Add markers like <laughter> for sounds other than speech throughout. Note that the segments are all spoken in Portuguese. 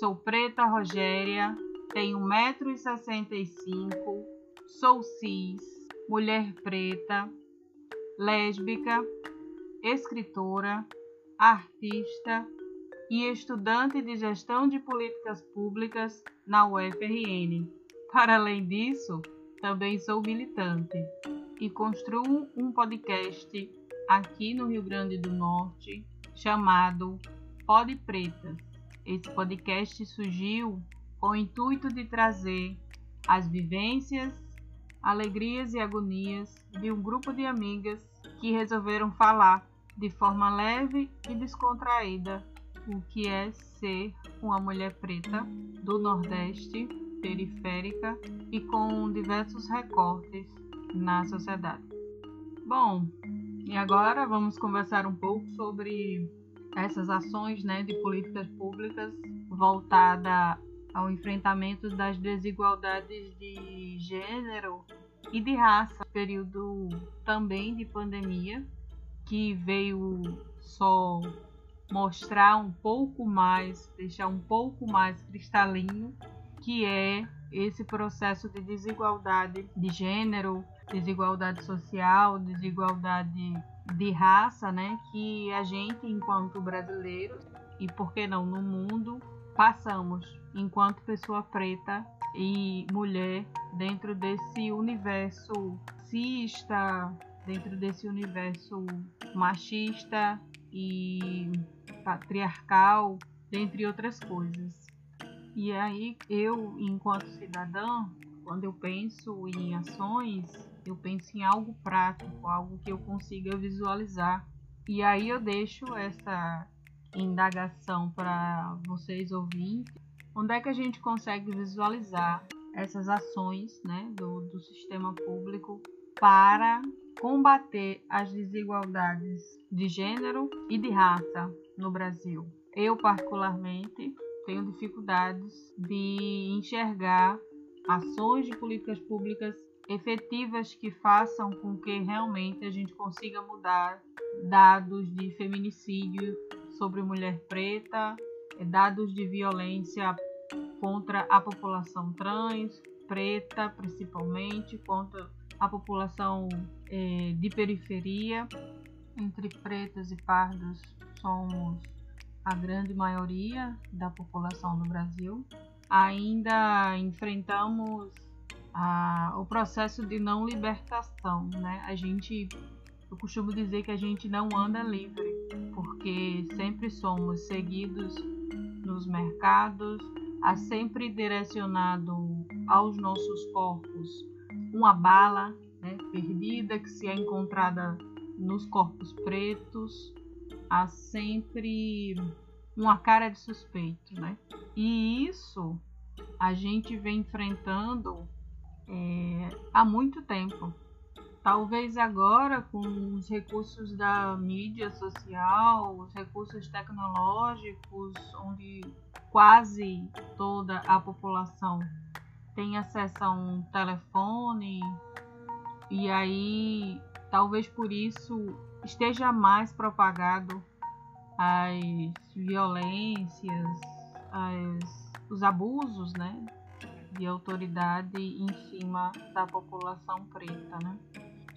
Sou Preta Rogéria, tenho 1,65m, sou cis, mulher preta, lésbica, escritora, artista e estudante de gestão de políticas públicas na UFRN. Para além disso, também sou militante e construo um podcast aqui no Rio Grande do Norte chamado Pod Pretas. Esse podcast surgiu com o intuito de trazer as vivências, alegrias e agonias de um grupo de amigas que resolveram falar de forma leve e descontraída o que é ser uma mulher preta do Nordeste, periférica e com diversos recortes na sociedade. Bom, e agora vamos conversar um pouco sobre essas ações né, de políticas públicas voltada ao enfrentamento das desigualdades de gênero e de raça, período também de pandemia, que veio só mostrar um pouco mais, deixar um pouco mais cristalino, que é esse processo de desigualdade de gênero, desigualdade social, desigualdade de raça, né, que a gente, enquanto brasileiros e por que não no mundo, passamos enquanto pessoa preta e mulher dentro desse universo cista, dentro desse universo machista e patriarcal, dentre outras coisas. E aí eu, enquanto cidadã, quando eu penso em ações, eu penso em algo prático, algo que eu consiga visualizar. E aí eu deixo essa indagação para vocês ouvintes. Onde é que a gente consegue visualizar essas ações né, do, do sistema público para combater as desigualdades de gênero e de raça no Brasil? Eu, particularmente, tenho dificuldades de enxergar ações de políticas públicas efetivas que façam com que realmente a gente consiga mudar dados de feminicídio sobre mulher preta, dados de violência contra a população trans, preta principalmente, contra a população eh, de periferia. Entre pretos e pardos somos a grande maioria da população no Brasil ainda enfrentamos a, o processo de não libertação, né? A gente, eu costumo dizer que a gente não anda livre, porque sempre somos seguidos nos mercados, há sempre direcionado aos nossos corpos uma bala né, perdida que se é encontrada nos corpos pretos, há sempre uma cara de suspeito, né? E isso a gente vem enfrentando é, há muito tempo. Talvez agora, com os recursos da mídia social, os recursos tecnológicos, onde quase toda a população tem acesso a um telefone, e aí talvez por isso esteja mais propagado as violências, as, os abusos né, de autoridade em cima da população preta. Né?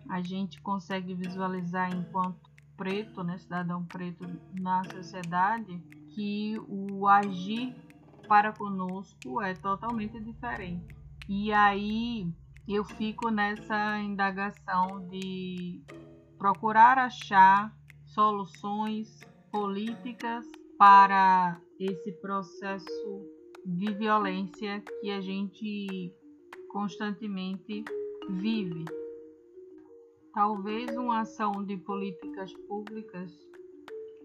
A gente consegue visualizar enquanto preto, né, cidadão preto na sociedade, que o agir para conosco é totalmente diferente. E aí eu fico nessa indagação de procurar achar soluções políticas para esse processo de violência que a gente constantemente vive. Talvez uma ação de políticas públicas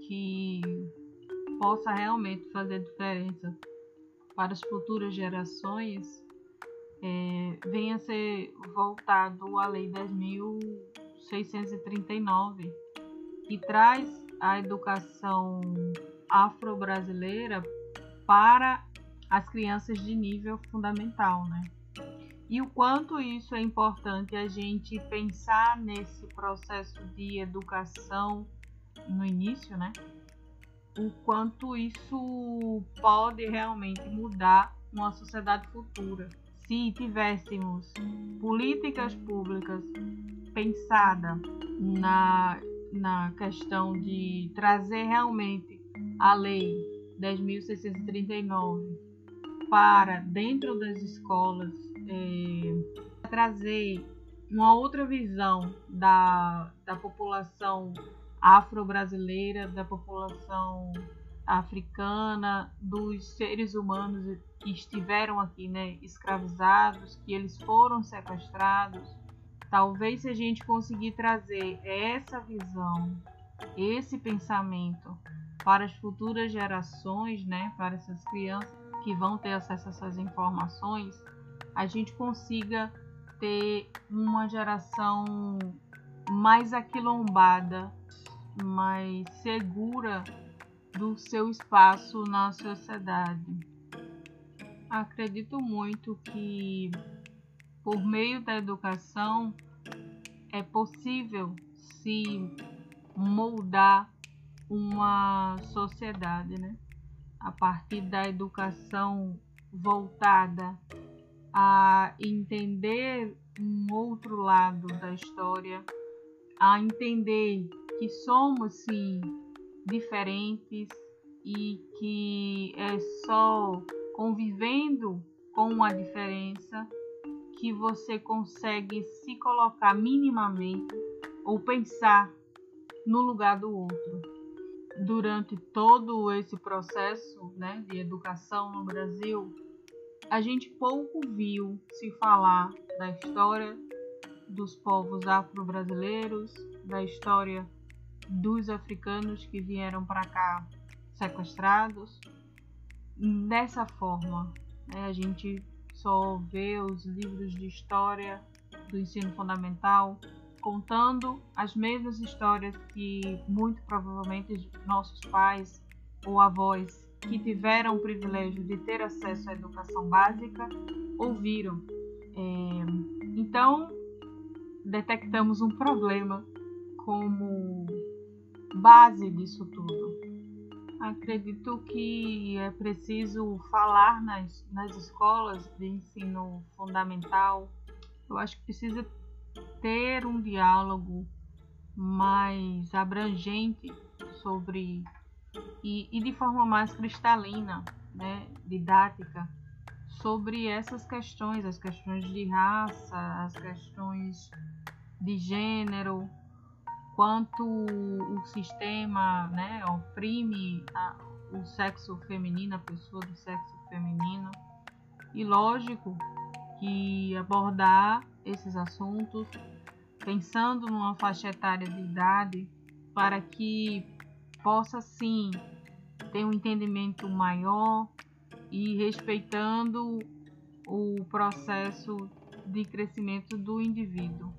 que possa realmente fazer diferença para as futuras gerações é, venha a ser voltado à Lei 10.639, que traz a educação afro-brasileira para as crianças de nível fundamental, né? E o quanto isso é importante a gente pensar nesse processo de educação no início, né? o quanto isso pode realmente mudar uma sociedade futura. Se tivéssemos políticas públicas pensadas na, na questão de trazer realmente a lei 10.639 para dentro das escolas, é, trazer uma outra visão da, da população afro-brasileira, da população africana, dos seres humanos que estiveram aqui, né, escravizados, que eles foram sequestrados. Talvez se a gente conseguir trazer essa visão, esse pensamento para as futuras gerações, né, para essas crianças que vão ter acesso a essas informações, a gente consiga ter uma geração mais aquilombada mais segura do seu espaço na sociedade. Acredito muito que, por meio da educação, é possível se moldar uma sociedade, né? A partir da educação voltada a entender um outro lado da história, a entender que somos sim diferentes e que é só convivendo com a diferença que você consegue se colocar minimamente ou pensar no lugar do outro. Durante todo esse processo né, de educação no Brasil, a gente pouco viu se falar da história dos povos afro-brasileiros, da história dos africanos que vieram para cá sequestrados. Dessa forma, né, a gente só vê os livros de história do ensino fundamental contando as mesmas histórias que muito provavelmente nossos pais ou avós que tiveram o privilégio de ter acesso à educação básica ouviram. É, então, detectamos um problema como base disso tudo. Acredito que é preciso falar nas, nas escolas de ensino fundamental. Eu acho que precisa ter um diálogo mais abrangente sobre e, e de forma mais cristalina, né, didática, sobre essas questões, as questões de raça, as questões de gênero, quanto o sistema né, oprime a, o sexo feminino, a pessoa do sexo feminino. E lógico que abordar esses assuntos pensando numa faixa etária de idade para que possa sim ter um entendimento maior e respeitando o processo de crescimento do indivíduo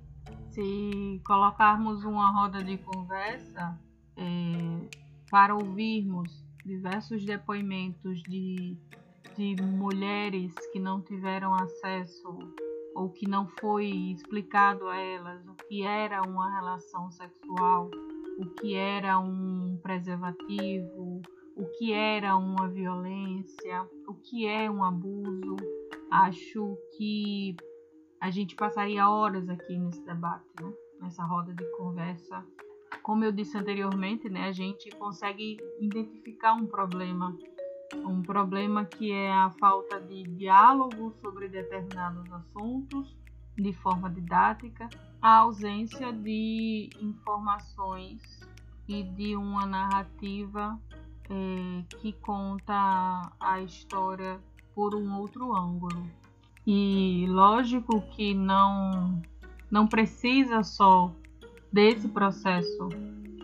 se colocarmos uma roda de conversa é, para ouvirmos diversos depoimentos de, de mulheres que não tiveram acesso ou que não foi explicado a elas o que era uma relação sexual, o que era um preservativo, o que era uma violência, o que é um abuso. Acho que a gente passaria horas aqui nesse debate, né? nessa roda de conversa. Como eu disse anteriormente, né, a gente consegue identificar um problema, um problema que é a falta de diálogo sobre determinados assuntos de forma didática, a ausência de informações e de uma narrativa é, que conta a história por um outro ângulo. Lógico que não não precisa só desse processo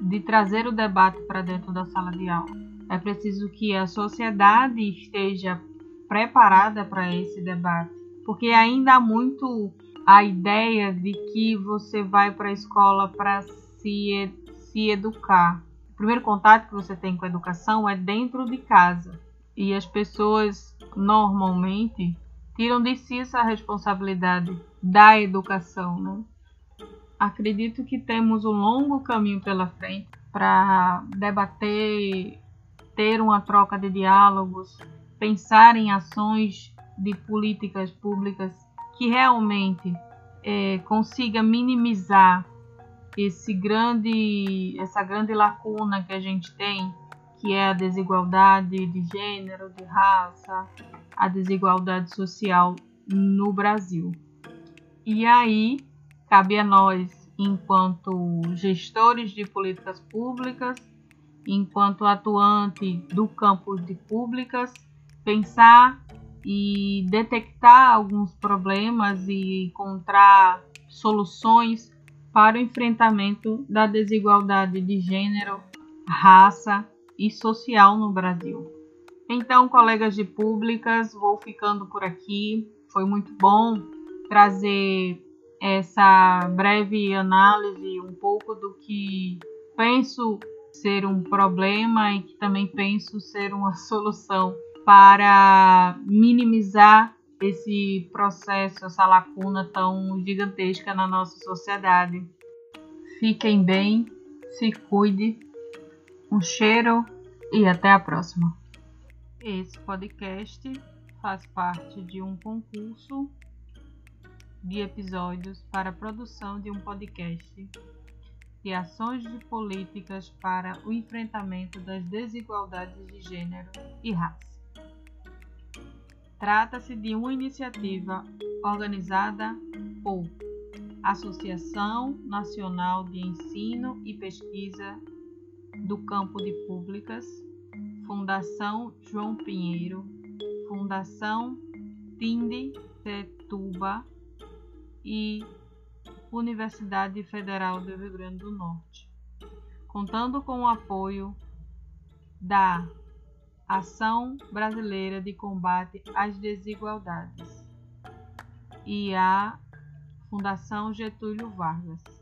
de trazer o debate para dentro da sala de aula. É preciso que a sociedade esteja preparada para esse debate, porque ainda há muito a ideia de que você vai para a escola para se, se educar. O primeiro contato que você tem com a educação é dentro de casa. E as pessoas normalmente tiram de si essa responsabilidade da educação. Né? Acredito que temos um longo caminho pela frente para debater ter uma troca de diálogos, pensar em ações de políticas públicas que realmente é, consiga minimizar esse grande, essa grande lacuna que a gente tem, que é a desigualdade de gênero, de raça, a desigualdade social no Brasil. E aí cabe a nós, enquanto gestores de políticas públicas, enquanto atuante do campo de públicas, pensar e detectar alguns problemas e encontrar soluções para o enfrentamento da desigualdade de gênero, raça e social no Brasil. Então, colegas de públicas, vou ficando por aqui. Foi muito bom trazer essa breve análise, um pouco do que penso ser um problema e que também penso ser uma <laughs> solução para minimizar esse processo, essa lacuna tão gigantesca na nossa sociedade. Fiquem bem, se cuide, um cheiro e até a próxima. Esse podcast faz parte de um concurso de episódios para a produção de um podcast de ações de políticas para o enfrentamento das desigualdades de gênero e raça. Trata-se de uma iniciativa organizada por Associação Nacional de Ensino e Pesquisa do Campo de Públicas, Fundação João Pinheiro, Fundação Tinde Setuba e Universidade Federal do Rio Grande do Norte, contando com o apoio da Ação Brasileira de Combate às Desigualdades e a Fundação Getúlio Vargas.